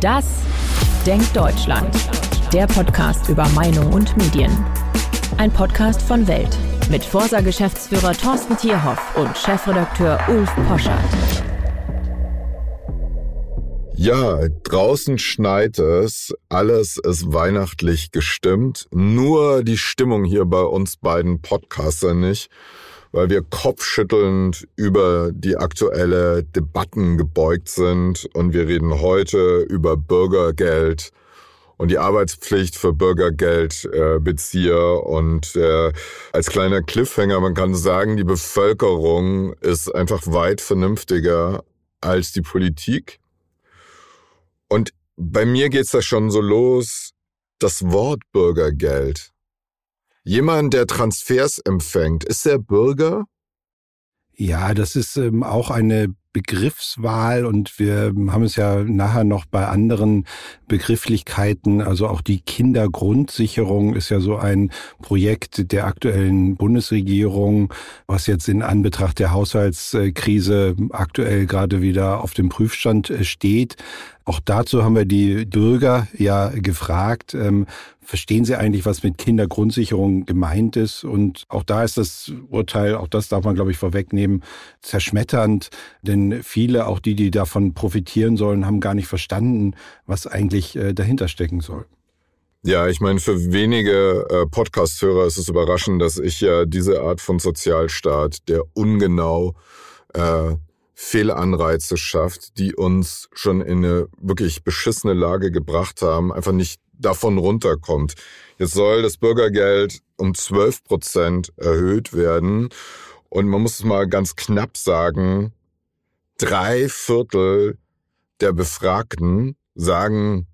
Das Denkt Deutschland. Der Podcast über Meinung und Medien. Ein Podcast von Welt mit Forsa-Geschäftsführer Thorsten Tierhoff und Chefredakteur Ulf Poschardt. Ja, draußen schneit es, alles ist weihnachtlich gestimmt, nur die Stimmung hier bei uns beiden Podcaster nicht, weil wir kopfschüttelnd über die aktuelle Debatten gebeugt sind und wir reden heute über Bürgergeld und die Arbeitspflicht für Bürgergeldbezieher. und äh, als kleiner Cliffhanger, man kann sagen, die Bevölkerung ist einfach weit vernünftiger als die Politik. Und bei mir geht's da schon so los, das Wort Bürgergeld. Jemand, der Transfers empfängt, ist er Bürger? Ja, das ist ähm, auch eine Begriffswahl und wir haben es ja nachher noch bei anderen Begrifflichkeiten, also auch die Kindergrundsicherung ist ja so ein Projekt der aktuellen Bundesregierung, was jetzt in Anbetracht der Haushaltskrise aktuell gerade wieder auf dem Prüfstand steht. Auch dazu haben wir die Bürger ja gefragt, ähm, verstehen Sie eigentlich, was mit Kindergrundsicherung gemeint ist? Und auch da ist das Urteil, auch das darf man, glaube ich, vorwegnehmen, zerschmetternd. Denn viele, auch die, die davon profitieren sollen, haben gar nicht verstanden, was eigentlich äh, dahinter stecken soll. Ja, ich meine, für wenige äh, Podcast-Hörer ist es überraschend, dass ich ja diese Art von Sozialstaat, der ungenau äh, Fehlanreize schafft, die uns schon in eine wirklich beschissene Lage gebracht haben, einfach nicht davon runterkommt. Jetzt soll das Bürgergeld um 12 Prozent erhöht werden. Und man muss es mal ganz knapp sagen, drei Viertel der Befragten sagen,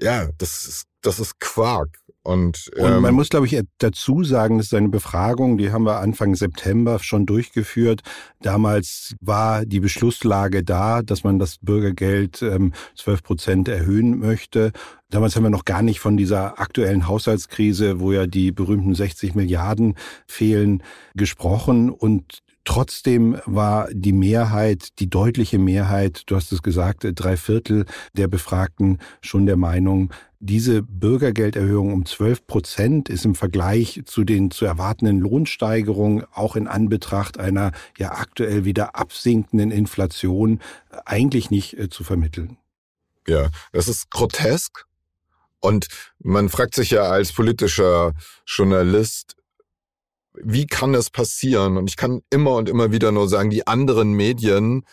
ja, das ist, das ist Quark. Und, ähm, und man ähm, muss, glaube ich, dazu sagen, das ist eine Befragung, die haben wir Anfang September schon durchgeführt. Damals war die Beschlusslage da, dass man das Bürgergeld ähm, 12 Prozent erhöhen möchte. Damals haben wir noch gar nicht von dieser aktuellen Haushaltskrise, wo ja die berühmten 60 Milliarden fehlen, gesprochen. Und Trotzdem war die Mehrheit, die deutliche Mehrheit, du hast es gesagt, drei Viertel der Befragten schon der Meinung, diese Bürgergelderhöhung um 12 Prozent ist im Vergleich zu den zu erwartenden Lohnsteigerungen auch in Anbetracht einer ja aktuell wieder absinkenden Inflation eigentlich nicht äh, zu vermitteln. Ja, das ist grotesk. Und man fragt sich ja als politischer Journalist, wie kann das passieren? Und ich kann immer und immer wieder nur sagen, die anderen Medien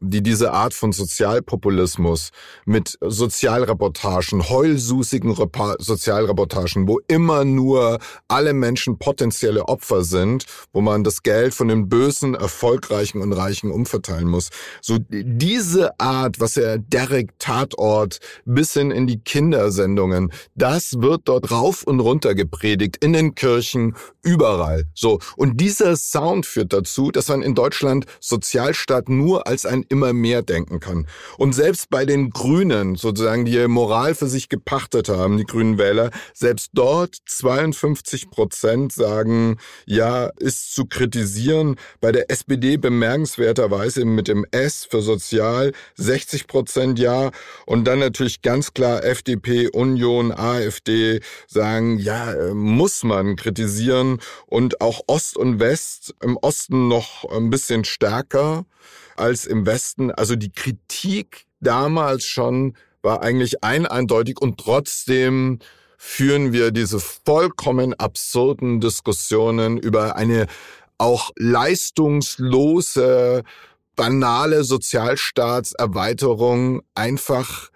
die diese Art von Sozialpopulismus mit Sozialreportagen, heulsusigen Repa Sozialreportagen, wo immer nur alle Menschen potenzielle Opfer sind, wo man das Geld von den Bösen, Erfolgreichen und Reichen umverteilen muss. So diese Art, was er Derek Tatort bis hin in die Kindersendungen, das wird dort rauf und runter gepredigt, in den Kirchen, überall. So. Und dieser Sound führt dazu, dass man in Deutschland Sozialstaat nur als ein immer mehr denken kann. Und selbst bei den Grünen, sozusagen, die Moral für sich gepachtet haben, die Grünen Wähler, selbst dort 52 Prozent sagen, ja, ist zu kritisieren. Bei der SPD bemerkenswerterweise mit dem S für sozial 60 Prozent ja. Und dann natürlich ganz klar FDP, Union, AfD sagen, ja, muss man kritisieren. Und auch Ost und West, im Osten noch ein bisschen stärker als im Westen. Also die Kritik damals schon war eigentlich ein eindeutig und trotzdem führen wir diese vollkommen absurden Diskussionen über eine auch leistungslose, banale Sozialstaatserweiterung einfach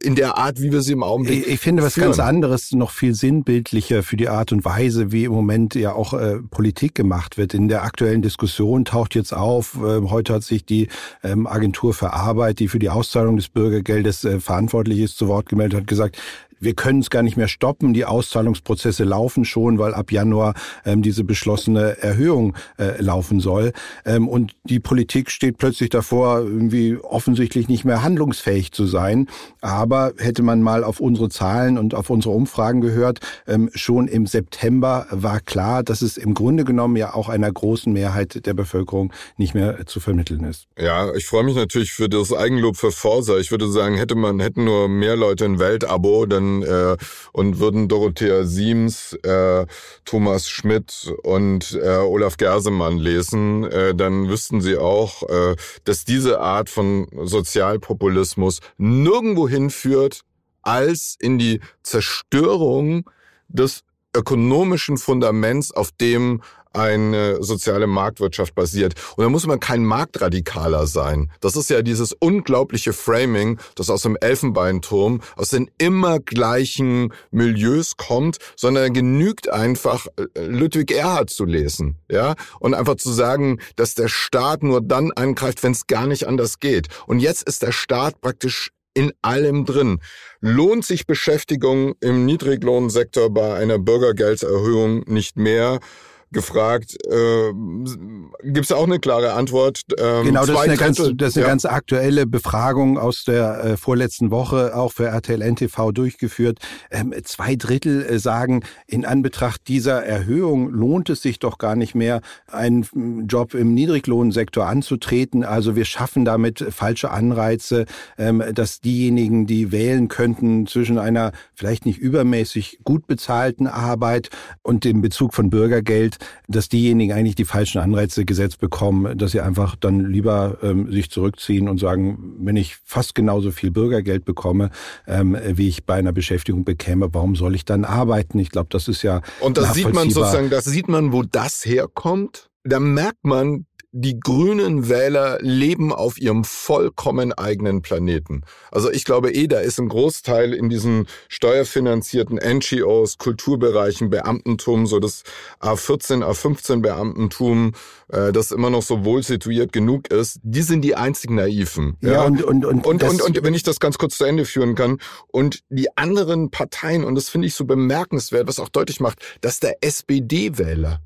in der Art, wie wir sie im Augenblick. Ich, ich finde was führen. ganz anderes noch viel sinnbildlicher für die Art und Weise, wie im Moment ja auch äh, Politik gemacht wird. In der aktuellen Diskussion taucht jetzt auf, äh, heute hat sich die ähm, Agentur für Arbeit, die für die Auszahlung des Bürgergeldes äh, verantwortlich ist, zu Wort gemeldet, hat gesagt, wir können es gar nicht mehr stoppen, die Auszahlungsprozesse laufen schon, weil ab Januar ähm, diese beschlossene Erhöhung äh, laufen soll. Ähm, und die Politik steht plötzlich davor, irgendwie offensichtlich nicht mehr handlungsfähig zu sein. Aber hätte man mal auf unsere Zahlen und auf unsere Umfragen gehört, ähm, schon im September war klar, dass es im Grunde genommen ja auch einer großen Mehrheit der Bevölkerung nicht mehr zu vermitteln ist. Ja, ich freue mich natürlich für das Eigenlob für Forsa. Ich würde sagen, hätte man, hätten nur mehr Leute ein Weltabo, dann äh, und würden Dorothea Siems, äh, Thomas Schmidt und äh, Olaf Gersemann lesen, äh, dann wüssten sie auch, äh, dass diese Art von Sozialpopulismus nirgendwo hinführt, als in die Zerstörung des ökonomischen Fundaments, auf dem eine soziale Marktwirtschaft basiert. Und da muss man kein Marktradikaler sein. Das ist ja dieses unglaubliche Framing, das aus dem Elfenbeinturm, aus den immer gleichen Milieus kommt, sondern genügt einfach äh, Ludwig Erhard zu lesen, ja, und einfach zu sagen, dass der Staat nur dann eingreift, wenn es gar nicht anders geht. Und jetzt ist der Staat praktisch in allem drin. Lohnt sich Beschäftigung im Niedriglohnsektor bei einer Bürgergeldserhöhung nicht mehr? Gefragt. Äh, Gibt es auch eine klare Antwort? Ähm, genau, das ist, eine ganz, das ist eine ja. ganz aktuelle Befragung aus der äh, vorletzten Woche, auch für RTL NTV durchgeführt. Ähm, zwei Drittel äh, sagen, in Anbetracht dieser Erhöhung lohnt es sich doch gar nicht mehr, einen mm, Job im Niedriglohnsektor anzutreten. Also wir schaffen damit falsche Anreize, ähm, dass diejenigen, die wählen könnten zwischen einer vielleicht nicht übermäßig gut bezahlten Arbeit und dem Bezug von Bürgergeld, dass diejenigen eigentlich die falschen Anreize gesetzt bekommen, dass sie einfach dann lieber ähm, sich zurückziehen und sagen, wenn ich fast genauso viel Bürgergeld bekomme, ähm, wie ich bei einer Beschäftigung bekäme, warum soll ich dann arbeiten? Ich glaube, das ist ja und das sieht man sozusagen, das sieht man, wo das herkommt. Da merkt man, die grünen Wähler leben auf ihrem vollkommen eigenen Planeten. Also ich glaube eh, da ist ein Großteil in diesen steuerfinanzierten NGOs, Kulturbereichen, Beamtentum, so das A14, A15 Beamtentum, äh, das immer noch so wohl situiert genug ist, die sind die einzigen Naiven. Ja, ja und, und, und, und, und, und wenn ich das ganz kurz zu Ende führen kann, und die anderen Parteien, und das finde ich so bemerkenswert, was auch deutlich macht, dass der SPD-Wähler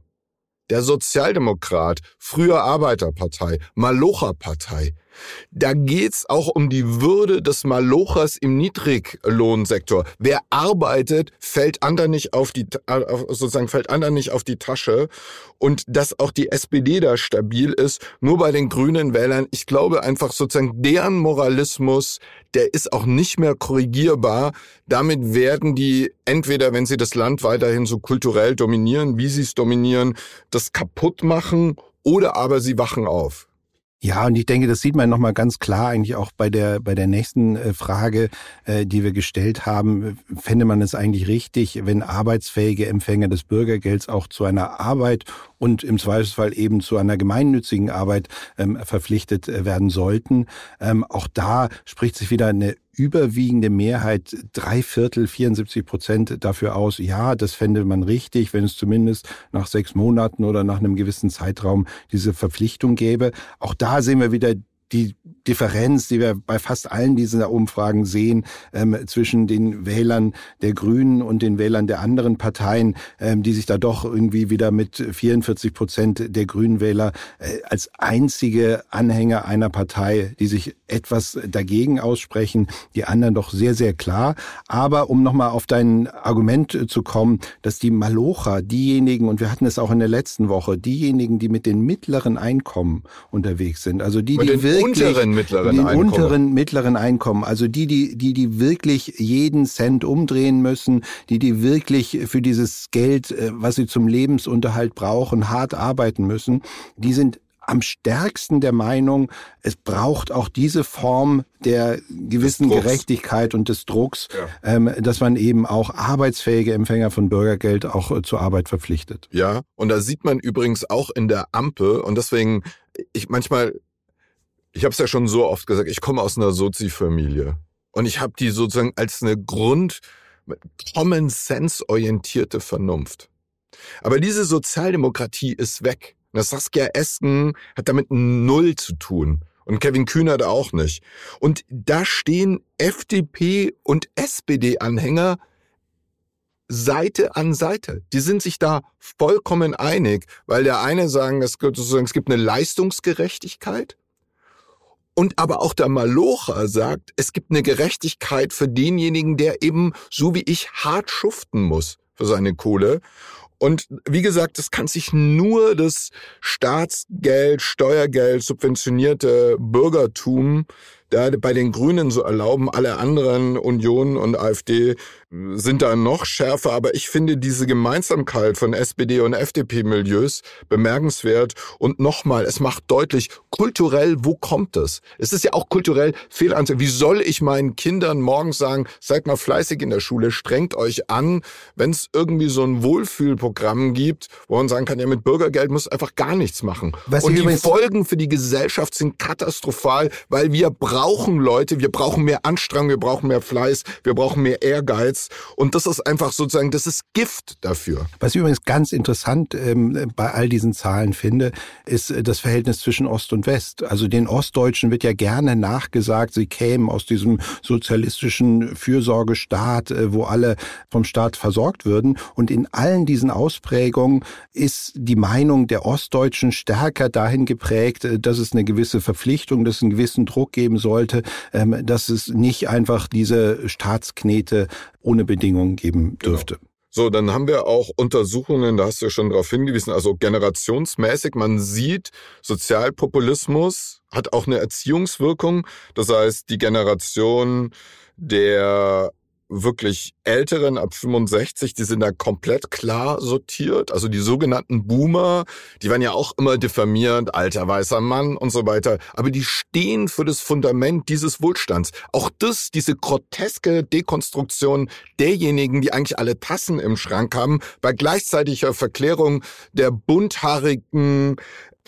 der Sozialdemokrat, früher Arbeiterpartei, Malocha-Partei, da geht's auch um die Würde des Malochers im Niedriglohnsektor. Wer arbeitet, fällt anderen nicht auf die, äh, sozusagen fällt anderen nicht auf die Tasche. Und dass auch die SPD da stabil ist, nur bei den grünen Wählern. Ich glaube einfach sozusagen deren Moralismus, der ist auch nicht mehr korrigierbar. Damit werden die entweder, wenn sie das Land weiterhin so kulturell dominieren, wie sie es dominieren, das kaputt machen oder aber sie wachen auf. Ja, und ich denke, das sieht man nochmal ganz klar eigentlich auch bei der, bei der nächsten äh, Frage, äh, die wir gestellt haben. Fände man es eigentlich richtig, wenn arbeitsfähige Empfänger des Bürgergelds auch zu einer Arbeit und im Zweifelsfall eben zu einer gemeinnützigen Arbeit ähm, verpflichtet äh, werden sollten? Ähm, auch da spricht sich wieder eine überwiegende Mehrheit, drei Viertel, 74 Prozent dafür aus, ja, das fände man richtig, wenn es zumindest nach sechs Monaten oder nach einem gewissen Zeitraum diese Verpflichtung gäbe. Auch da sehen wir wieder die Differenz, die wir bei fast allen diesen Umfragen sehen, ähm, zwischen den Wählern der Grünen und den Wählern der anderen Parteien, ähm, die sich da doch irgendwie wieder mit 44 Prozent der Grünen Wähler äh, als einzige Anhänger einer Partei, die sich etwas dagegen aussprechen, die anderen doch sehr, sehr klar. Aber um nochmal auf dein Argument zu kommen, dass die Malocher, diejenigen, und wir hatten es auch in der letzten Woche, diejenigen, die mit den mittleren Einkommen unterwegs sind, also die, die wirklich unteren mittleren den Einkommen. unteren mittleren Einkommen, also die, die, die, die wirklich jeden Cent umdrehen müssen, die, die wirklich für dieses Geld, äh, was sie zum Lebensunterhalt brauchen, hart arbeiten müssen, die sind am stärksten der Meinung, es braucht auch diese Form der gewissen Gerechtigkeit und des Drucks, ja. ähm, dass man eben auch arbeitsfähige Empfänger von Bürgergeld auch äh, zur Arbeit verpflichtet. Ja, und da sieht man übrigens auch in der Ampel, und deswegen, ich manchmal ich habe es ja schon so oft gesagt, ich komme aus einer Sozi-Familie. Und ich habe die sozusagen als eine Grund, Common Sense orientierte Vernunft. Aber diese Sozialdemokratie ist weg. Das Saskia Esken hat damit null zu tun. Und Kevin Kühnert auch nicht. Und da stehen FDP und SPD-Anhänger Seite an Seite. Die sind sich da vollkommen einig, weil der eine sagen, es gibt, sozusagen, es gibt eine Leistungsgerechtigkeit und aber auch der Malocher sagt, es gibt eine Gerechtigkeit für denjenigen, der eben so wie ich hart schuften muss für seine Kohle. Und wie gesagt, es kann sich nur das Staatsgeld, Steuergeld, subventionierte Bürgertum da bei den Grünen so erlauben. Alle anderen, Union und AfD, sind da noch schärfer. Aber ich finde diese Gemeinsamkeit von SPD und FDP-Milieus bemerkenswert. Und nochmal, es macht deutlich, kulturell, wo kommt es? Es ist ja auch kulturell fehlanzeigt. Wie soll ich meinen Kindern morgens sagen, seid mal fleißig in der Schule, strengt euch an, wenn es irgendwie so ein Wohlfühlprogramm gibt, wo man sagen kann, ja, mit Bürgergeld muss einfach gar nichts machen. Was und die Folgen für die Gesellschaft sind katastrophal, weil wir brauchen brauchen Leute, wir brauchen mehr Anstrengung, wir brauchen mehr Fleiß, wir brauchen mehr Ehrgeiz. Und das ist einfach sozusagen, das ist Gift dafür. Was ich übrigens ganz interessant ähm, bei all diesen Zahlen finde, ist äh, das Verhältnis zwischen Ost und West. Also den Ostdeutschen wird ja gerne nachgesagt, sie kämen aus diesem sozialistischen Fürsorgestaat, äh, wo alle vom Staat versorgt würden. Und in allen diesen Ausprägungen ist die Meinung der Ostdeutschen stärker dahin geprägt, äh, dass es eine gewisse Verpflichtung, dass es einen gewissen Druck geben soll sollte, ähm, dass es nicht einfach diese Staatsknete ohne Bedingungen geben genau. dürfte. Genau. So, dann haben wir auch Untersuchungen, da hast du ja schon darauf hingewiesen, also generationsmäßig, man sieht, Sozialpopulismus hat auch eine Erziehungswirkung. Das heißt, die Generation der wirklich Älteren ab 65, die sind da komplett klar sortiert. Also die sogenannten Boomer, die waren ja auch immer diffamierend, alter weißer Mann und so weiter. Aber die stehen für das Fundament dieses Wohlstands. Auch das, diese groteske Dekonstruktion derjenigen, die eigentlich alle Tassen im Schrank haben, bei gleichzeitiger Verklärung der bunthaarigen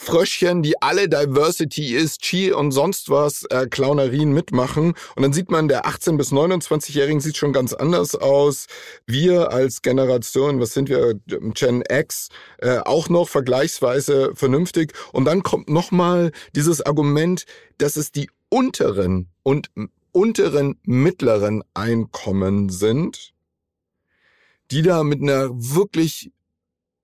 Fröschchen, die alle Diversity ist, Chi und sonst was äh, Clownerien mitmachen. Und dann sieht man, der 18- bis 29-Jährigen sieht schon ganz anders aus. Wir als Generation, was sind wir, Gen X, äh, auch noch vergleichsweise vernünftig. Und dann kommt nochmal dieses Argument, dass es die unteren und unteren mittleren Einkommen sind, die da mit einer wirklich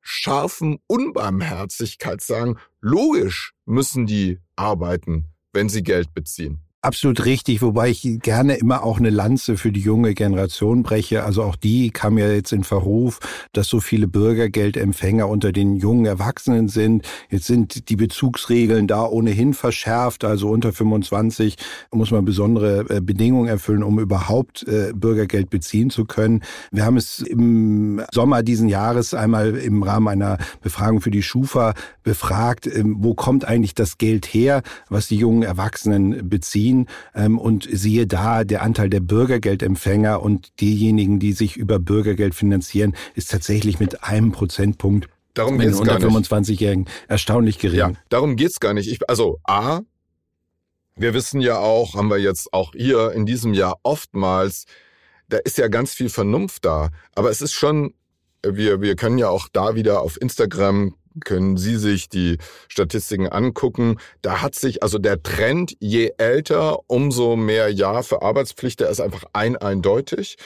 scharfen Unbarmherzigkeit sagen, logisch müssen die arbeiten, wenn sie Geld beziehen. Absolut richtig, wobei ich gerne immer auch eine Lanze für die junge Generation breche. Also auch die kam ja jetzt in Verruf, dass so viele Bürgergeldempfänger unter den jungen Erwachsenen sind. Jetzt sind die Bezugsregeln da ohnehin verschärft. Also unter 25 muss man besondere äh, Bedingungen erfüllen, um überhaupt äh, Bürgergeld beziehen zu können. Wir haben es im Sommer diesen Jahres einmal im Rahmen einer Befragung für die Schufa befragt, ähm, wo kommt eigentlich das Geld her, was die jungen Erwachsenen beziehen. Berlin ähm, und siehe da, der Anteil der Bürgergeldempfänger und diejenigen, die sich über Bürgergeld finanzieren, ist tatsächlich mit einem Prozentpunkt Darum geht's unter 25-Jährigen erstaunlich gering. Ja, darum geht's gar nicht. Ich, also A, wir wissen ja auch, haben wir jetzt auch hier in diesem Jahr oftmals, da ist ja ganz viel Vernunft da. Aber es ist schon, wir, wir können ja auch da wieder auf Instagram können Sie sich die Statistiken angucken. Da hat sich also der Trend, je älter, umso mehr Ja für Arbeitspflicht, der ist einfach ein eindeutig.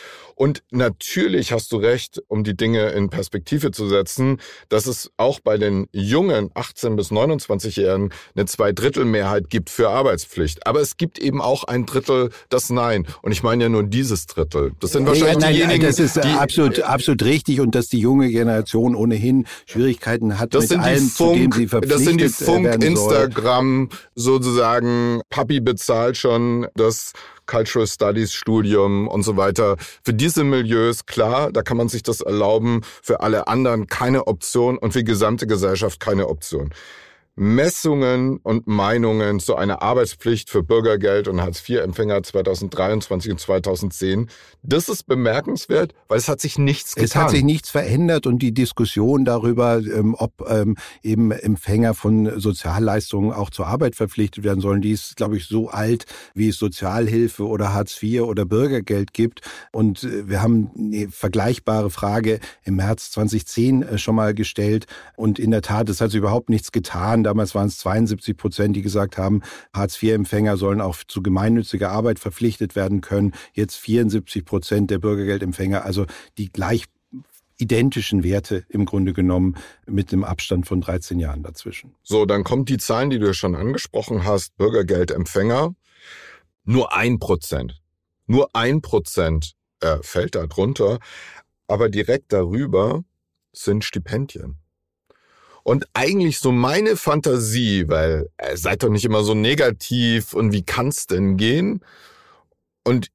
Und natürlich hast du recht, um die Dinge in Perspektive zu setzen, dass es auch bei den jungen 18 bis 29-Jährigen eine Zweidrittelmehrheit gibt für Arbeitspflicht. Aber es gibt eben auch ein Drittel das Nein. Und ich meine ja nur dieses Drittel. Das sind wahrscheinlich ja, nein, diejenigen, das ist die, absolut, absolut richtig und dass die junge Generation ohnehin Schwierigkeiten hat das sind allem, Funk, sie verpflichtet Das sind die Funk, Instagram sozusagen, Papi bezahlt schon das Cultural Studies Studium und so weiter. Für diese Milieus, klar, da kann man sich das erlauben. Für alle anderen keine Option und für die gesamte Gesellschaft keine Option. Messungen und Meinungen zu einer Arbeitspflicht für Bürgergeld und Hartz-IV-Empfänger 2023 und 2010. Das ist bemerkenswert, weil es hat sich nichts getan. Es hat sich nichts verändert und die Diskussion darüber, ähm, ob ähm, eben Empfänger von Sozialleistungen auch zur Arbeit verpflichtet werden sollen, die ist, glaube ich, so alt, wie es Sozialhilfe oder Hartz IV oder Bürgergeld gibt. Und äh, wir haben eine vergleichbare Frage im März 2010 äh, schon mal gestellt. Und in der Tat, es hat sich überhaupt nichts getan Damals waren es 72 Prozent, die gesagt haben, Hartz-IV-Empfänger sollen auch zu gemeinnütziger Arbeit verpflichtet werden können. Jetzt 74 Prozent der Bürgergeldempfänger, also die gleich identischen Werte im Grunde genommen mit dem Abstand von 13 Jahren dazwischen. So, dann kommt die Zahlen, die du schon angesprochen hast, Bürgergeldempfänger, nur ein Prozent. Nur ein Prozent äh, fällt da drunter, aber direkt darüber sind Stipendien. Und eigentlich so meine Fantasie, weil äh, seid doch nicht immer so negativ und wie kann's denn gehen? Und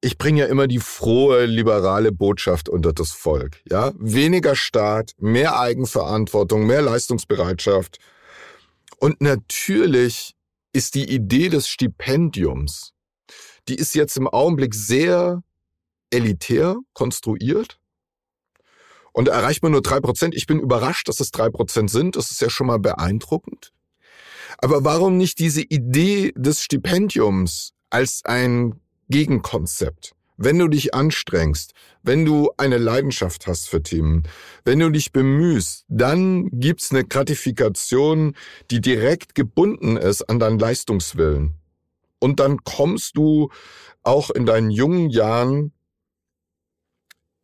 ich bringe ja immer die frohe liberale Botschaft unter das Volk. Ja, weniger Staat, mehr Eigenverantwortung, mehr Leistungsbereitschaft. Und natürlich ist die Idee des Stipendiums, die ist jetzt im Augenblick sehr elitär konstruiert und erreicht man nur drei Prozent. Ich bin überrascht, dass es drei Prozent sind. Das ist ja schon mal beeindruckend. Aber warum nicht diese Idee des Stipendiums als ein Gegenkonzept. Wenn du dich anstrengst, wenn du eine Leidenschaft hast für Themen, wenn du dich bemühst, dann gibt's eine Gratifikation, die direkt gebunden ist an deinen Leistungswillen. Und dann kommst du auch in deinen jungen Jahren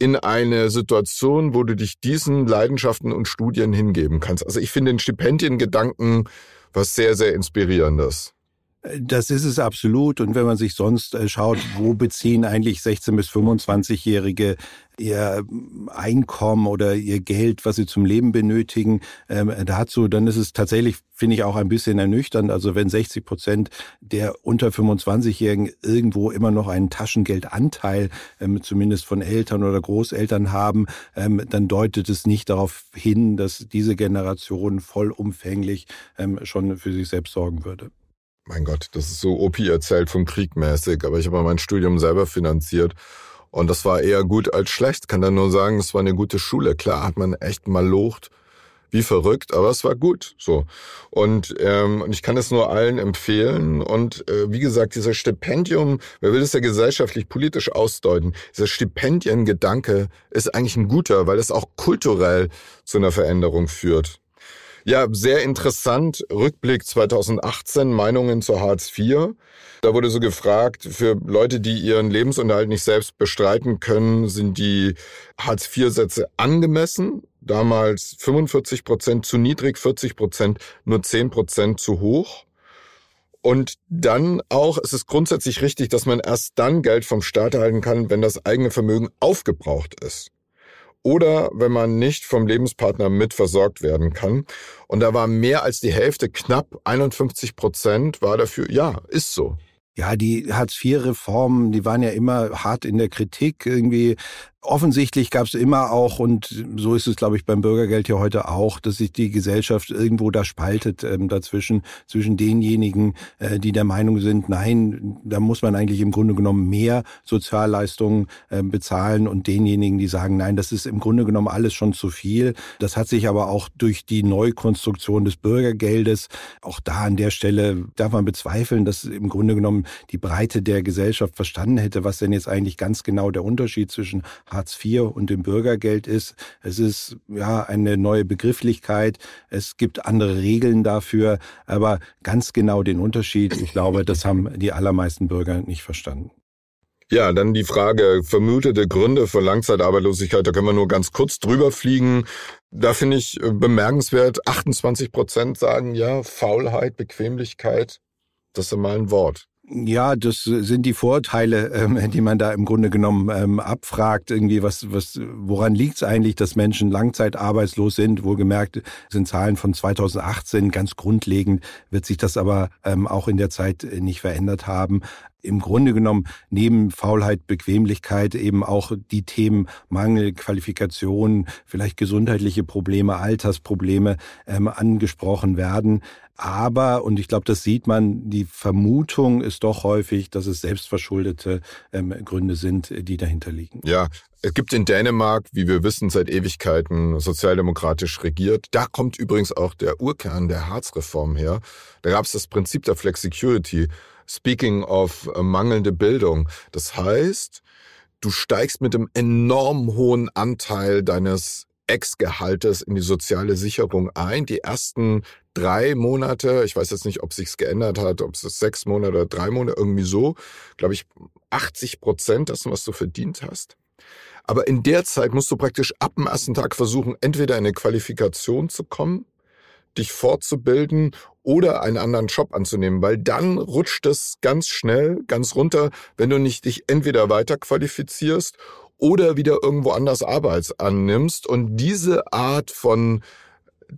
in eine Situation, wo du dich diesen Leidenschaften und Studien hingeben kannst. Also ich finde den Stipendiengedanken was sehr, sehr inspirierendes. Das ist es absolut. Und wenn man sich sonst äh, schaut, wo beziehen eigentlich 16- bis 25-Jährige ihr Einkommen oder ihr Geld, was sie zum Leben benötigen, ähm, dazu, dann ist es tatsächlich, finde ich, auch ein bisschen ernüchternd. Also wenn 60 Prozent der unter 25-Jährigen irgendwo immer noch einen Taschengeldanteil, ähm, zumindest von Eltern oder Großeltern haben, ähm, dann deutet es nicht darauf hin, dass diese Generation vollumfänglich ähm, schon für sich selbst sorgen würde mein Gott, das ist so OP erzählt vom Krieg mäßig, aber ich habe mein Studium selber finanziert und das war eher gut als schlecht. Kann dann nur sagen, es war eine gute Schule. Klar hat man echt mal locht, wie verrückt, aber es war gut. So und ähm, ich kann es nur allen empfehlen. Und äh, wie gesagt, dieser Stipendium, wer will das ja gesellschaftlich politisch ausdeuten? Dieser Stipendiengedanke ist eigentlich ein guter, weil es auch kulturell zu einer Veränderung führt. Ja, sehr interessant. Rückblick 2018, Meinungen zu Hartz IV. Da wurde so gefragt, für Leute, die ihren Lebensunterhalt nicht selbst bestreiten können, sind die Hartz IV-Sätze angemessen? Damals 45 Prozent zu niedrig, 40 Prozent, nur 10 Prozent zu hoch. Und dann auch, es ist grundsätzlich richtig, dass man erst dann Geld vom Staat erhalten kann, wenn das eigene Vermögen aufgebraucht ist oder wenn man nicht vom Lebenspartner mit versorgt werden kann. Und da war mehr als die Hälfte, knapp 51 Prozent, war dafür, ja, ist so. Ja, die Hartz-IV-Reformen, die waren ja immer hart in der Kritik. Irgendwie Offensichtlich gab es immer auch, und so ist es, glaube ich, beim Bürgergeld ja heute auch, dass sich die Gesellschaft irgendwo da spaltet ähm, dazwischen, zwischen denjenigen, äh, die der Meinung sind, nein, da muss man eigentlich im Grunde genommen mehr Sozialleistungen äh, bezahlen und denjenigen, die sagen, nein, das ist im Grunde genommen alles schon zu viel. Das hat sich aber auch durch die Neukonstruktion des Bürgergeldes, auch da an der Stelle darf man bezweifeln, dass im Grunde genommen die Breite der Gesellschaft verstanden hätte, was denn jetzt eigentlich ganz genau der Unterschied zwischen Hartz IV und dem Bürgergeld ist. Es ist ja eine neue Begrifflichkeit. Es gibt andere Regeln dafür, aber ganz genau den Unterschied, ich glaube, das haben die allermeisten Bürger nicht verstanden. Ja, dann die Frage vermutete Gründe für Langzeitarbeitslosigkeit. Da können wir nur ganz kurz drüber fliegen. Da finde ich äh, bemerkenswert, 28 Prozent sagen ja, Faulheit, Bequemlichkeit. Das ist mal ein Wort. Ja, das sind die Vorteile, ähm, die man da im Grunde genommen ähm, abfragt. Irgendwie, was, was, woran liegt es eigentlich, dass Menschen langzeitarbeitslos sind? Wohlgemerkt sind Zahlen von 2018 ganz grundlegend, wird sich das aber ähm, auch in der Zeit nicht verändert haben im Grunde genommen neben Faulheit, Bequemlichkeit eben auch die Themen Mangel, Qualifikation, vielleicht gesundheitliche Probleme, Altersprobleme ähm, angesprochen werden. Aber, und ich glaube, das sieht man, die Vermutung ist doch häufig, dass es selbstverschuldete ähm, Gründe sind, die dahinter liegen. Ja, es gibt in Dänemark, wie wir wissen, seit Ewigkeiten sozialdemokratisch regiert. Da kommt übrigens auch der Urkern der Harzreform her. Da gab es das Prinzip der Flexicurity. Speaking of äh, mangelnde Bildung. Das heißt, du steigst mit einem enorm hohen Anteil deines Ex-Gehaltes in die soziale Sicherung ein. Die ersten drei Monate, ich weiß jetzt nicht, ob sich's geändert hat, ob es sechs Monate oder drei Monate, irgendwie so, glaube ich, 80 Prozent dessen, was du verdient hast. Aber in der Zeit musst du praktisch ab dem ersten Tag versuchen, entweder in eine Qualifikation zu kommen, dich fortzubilden oder einen anderen Job anzunehmen, weil dann rutscht es ganz schnell, ganz runter, wenn du nicht dich entweder weiter qualifizierst oder wieder irgendwo anders Arbeit annimmst. Und diese Art von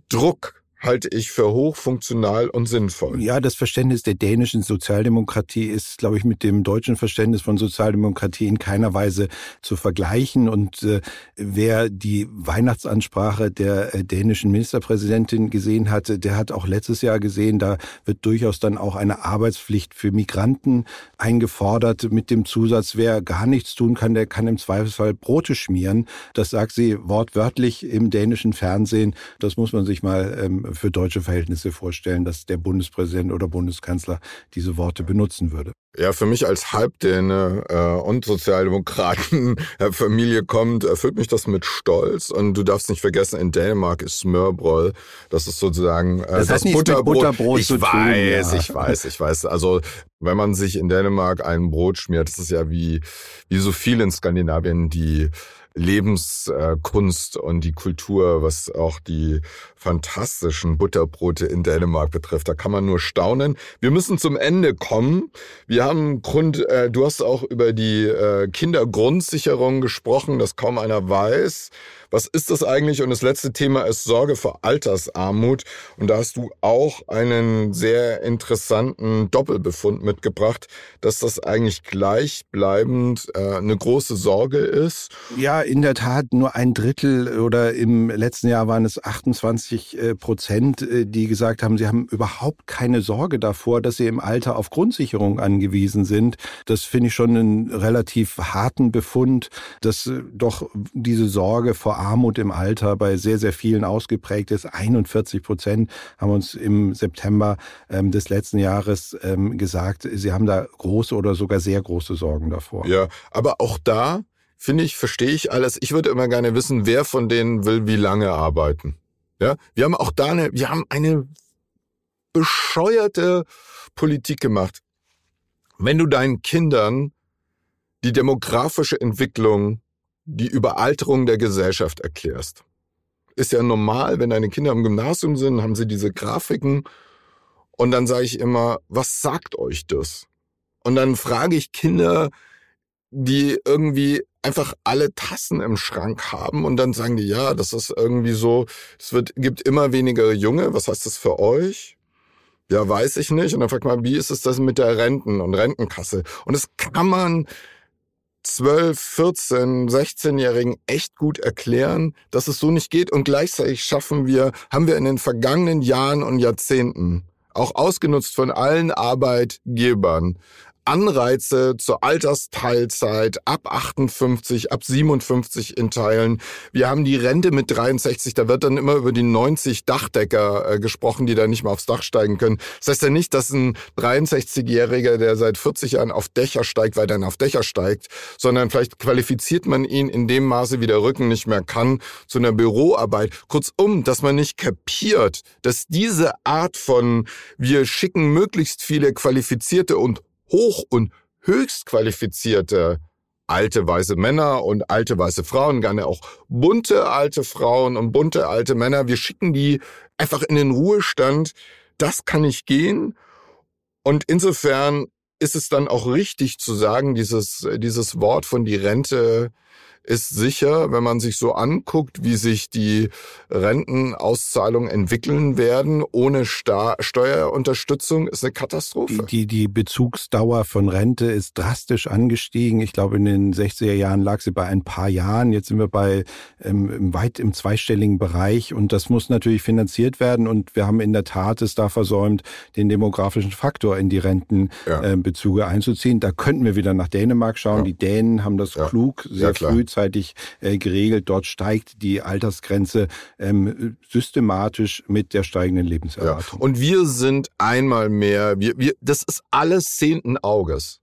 Druck, halte ich für hochfunktional und sinnvoll. Ja, das Verständnis der dänischen Sozialdemokratie ist, glaube ich, mit dem deutschen Verständnis von Sozialdemokratie in keiner Weise zu vergleichen. Und äh, wer die Weihnachtsansprache der äh, dänischen Ministerpräsidentin gesehen hatte, der hat auch letztes Jahr gesehen, da wird durchaus dann auch eine Arbeitspflicht für Migranten eingefordert mit dem Zusatz, wer gar nichts tun kann, der kann im Zweifelsfall Brote schmieren. Das sagt sie wortwörtlich im dänischen Fernsehen. Das muss man sich mal ähm, für deutsche Verhältnisse vorstellen, dass der Bundespräsident oder Bundeskanzler diese Worte benutzen würde. Ja, für mich als Halbdäne äh, und Sozialdemokraten Familie kommt, erfüllt mich das mit Stolz. Und du darfst nicht vergessen, in Dänemark ist Smørbrød. Das ist sozusagen äh, das, das Butterbrot. Butterbrot. Ich weiß, tun, ja. ich weiß, ich weiß. Also wenn man sich in Dänemark ein Brot schmiert, das ist ja wie wie so viel in Skandinavien die Lebenskunst und die Kultur, was auch die fantastischen Butterbrote in Dänemark betrifft. Da kann man nur staunen. Wir müssen zum Ende kommen. Wir haben Grund, äh, du hast auch über die äh, Kindergrundsicherung gesprochen, dass kaum einer weiß. Was ist das eigentlich? Und das letzte Thema ist Sorge vor Altersarmut. Und da hast du auch einen sehr interessanten Doppelbefund mitgebracht, dass das eigentlich gleichbleibend äh, eine große Sorge ist. Ja, in der Tat nur ein Drittel oder im letzten Jahr waren es 28 äh, Prozent, äh, die gesagt haben, sie haben überhaupt keine Sorge davor, dass sie im Alter auf Grundsicherung angewiesen sind. Das finde ich schon einen relativ harten Befund, dass äh, doch diese Sorge vor Armut im Alter bei sehr, sehr vielen ausgeprägt ist. 41 Prozent haben uns im September ähm, des letzten Jahres ähm, gesagt, sie haben da große oder sogar sehr große Sorgen davor. Ja, aber auch da finde ich, verstehe ich alles. Ich würde immer gerne wissen, wer von denen will wie lange arbeiten. Ja, wir haben auch da eine, wir haben eine bescheuerte Politik gemacht. Wenn du deinen Kindern die demografische Entwicklung die Überalterung der Gesellschaft erklärst. Ist ja normal, wenn deine Kinder im Gymnasium sind, haben sie diese Grafiken und dann sage ich immer, was sagt euch das? Und dann frage ich Kinder, die irgendwie einfach alle Tassen im Schrank haben und dann sagen die, ja, das ist irgendwie so, es wird, gibt immer weniger Junge, was heißt das für euch? Ja, weiß ich nicht. Und dann fragt man, wie ist es das mit der Renten und Rentenkasse? Und das kann man 12, 14, 16-Jährigen echt gut erklären, dass es so nicht geht. Und gleichzeitig schaffen wir, haben wir in den vergangenen Jahren und Jahrzehnten auch ausgenutzt von allen Arbeitgebern, Anreize zur Altersteilzeit ab 58, ab 57 in Teilen. Wir haben die Rente mit 63, da wird dann immer über die 90 Dachdecker äh, gesprochen, die da nicht mehr aufs Dach steigen können. Das heißt ja nicht, dass ein 63-Jähriger, der seit 40 Jahren auf Dächer steigt, weiterhin auf Dächer steigt, sondern vielleicht qualifiziert man ihn in dem Maße, wie der Rücken nicht mehr kann, zu einer Büroarbeit. Kurzum, dass man nicht kapiert, dass diese Art von wir schicken möglichst viele qualifizierte und hoch- und höchst qualifizierte alte weiße Männer und alte weiße Frauen, gerne auch bunte alte Frauen und bunte alte Männer. Wir schicken die einfach in den Ruhestand. Das kann nicht gehen. Und insofern ist es dann auch richtig zu sagen, dieses, dieses Wort von die Rente ist sicher, wenn man sich so anguckt, wie sich die Rentenauszahlungen entwickeln werden, ohne Sta Steuerunterstützung, ist eine Katastrophe. Die, die Bezugsdauer von Rente ist drastisch angestiegen. Ich glaube, in den 60er Jahren lag sie bei ein paar Jahren. Jetzt sind wir bei ähm, weit im zweistelligen Bereich und das muss natürlich finanziert werden. Und wir haben in der Tat es da versäumt, den demografischen Faktor in die Rentenbezüge ja. äh, einzuziehen. Da könnten wir wieder nach Dänemark schauen. Ja. Die Dänen haben das ja. klug sehr früh frühzeitig äh, geregelt. Dort steigt die Altersgrenze ähm, systematisch mit der steigenden Lebenserwartung. Ja. Und wir sind einmal mehr, wir, wir, das ist alles sehenden Auges.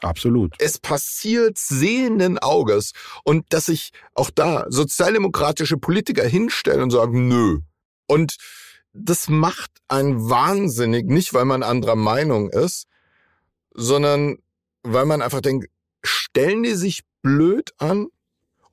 Absolut. Es passiert sehenden Auges. Und dass sich auch da sozialdemokratische Politiker hinstellen und sagen, nö. Und das macht einen wahnsinnig, nicht weil man anderer Meinung ist, sondern weil man einfach denkt, stellen die sich blöd an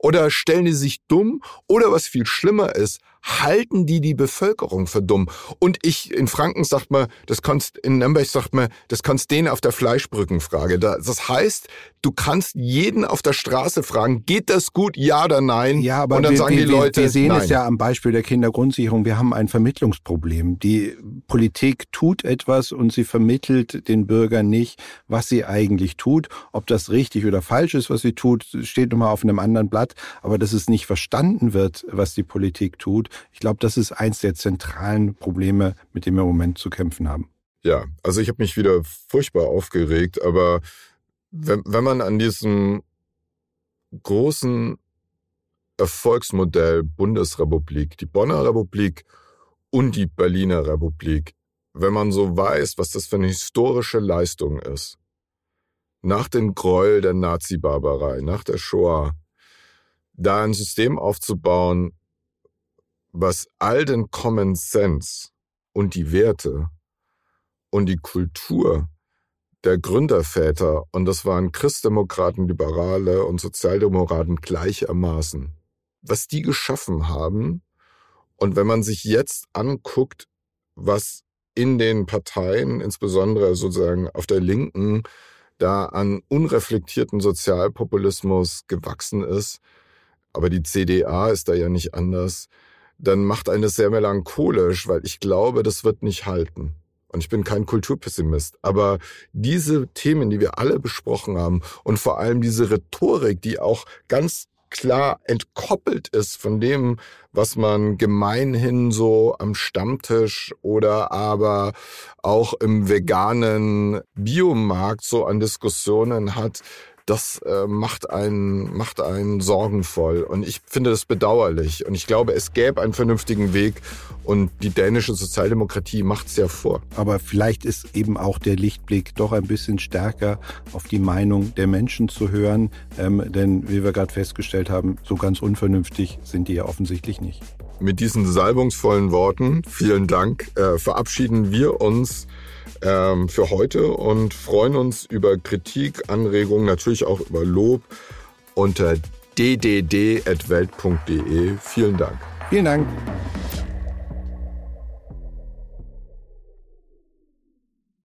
oder stellen die sich dumm oder was viel schlimmer ist, halten die die Bevölkerung für dumm. Und ich, in Franken sagt man, das kannst, in Nürnberg sagt man, das kannst den auf der Fleischbrückenfrage. Das heißt, du kannst jeden auf der Straße fragen, geht das gut, ja oder nein? Ja, aber und dann wir, sagen die wir, Leute, wir sehen nein. es ja am Beispiel der Kindergrundsicherung. Wir haben ein Vermittlungsproblem. Die Politik tut etwas und sie vermittelt den Bürgern nicht, was sie eigentlich tut. Ob das richtig oder falsch ist, was sie tut, steht nochmal auf einem anderen Blatt. Aber dass es nicht verstanden wird, was die Politik tut, ich glaube, das ist eins der zentralen Probleme, mit dem wir im Moment zu kämpfen haben. Ja, also ich habe mich wieder furchtbar aufgeregt, aber wenn, wenn man an diesem großen Erfolgsmodell Bundesrepublik, die Bonner Republik und die Berliner Republik, wenn man so weiß, was das für eine historische Leistung ist, nach den Gräuel der Nazi-Barbarei, nach der Shoah, da ein System aufzubauen, was all den Common Sense und die Werte und die Kultur der Gründerväter, und das waren Christdemokraten, Liberale und Sozialdemokraten gleichermaßen, was die geschaffen haben. Und wenn man sich jetzt anguckt, was in den Parteien, insbesondere sozusagen auf der Linken, da an unreflektierten Sozialpopulismus gewachsen ist, aber die CDA ist da ja nicht anders, dann macht eines sehr melancholisch, weil ich glaube, das wird nicht halten. Und ich bin kein Kulturpessimist. Aber diese Themen, die wir alle besprochen haben und vor allem diese Rhetorik, die auch ganz klar entkoppelt ist von dem, was man gemeinhin so am Stammtisch oder aber auch im veganen Biomarkt so an Diskussionen hat, das äh, macht einen, macht einen sorgenvoll. Und ich finde das bedauerlich. Und ich glaube, es gäbe einen vernünftigen Weg. Und die dänische Sozialdemokratie macht es ja vor. Aber vielleicht ist eben auch der Lichtblick doch ein bisschen stärker auf die Meinung der Menschen zu hören. Ähm, denn wie wir gerade festgestellt haben, so ganz unvernünftig sind die ja offensichtlich nicht. Mit diesen salbungsvollen Worten, vielen Dank, äh, verabschieden wir uns ähm, für heute und freuen uns über Kritik, Anregungen, natürlich auch über Lob unter ddd.welt.de. Vielen Dank. Vielen Dank.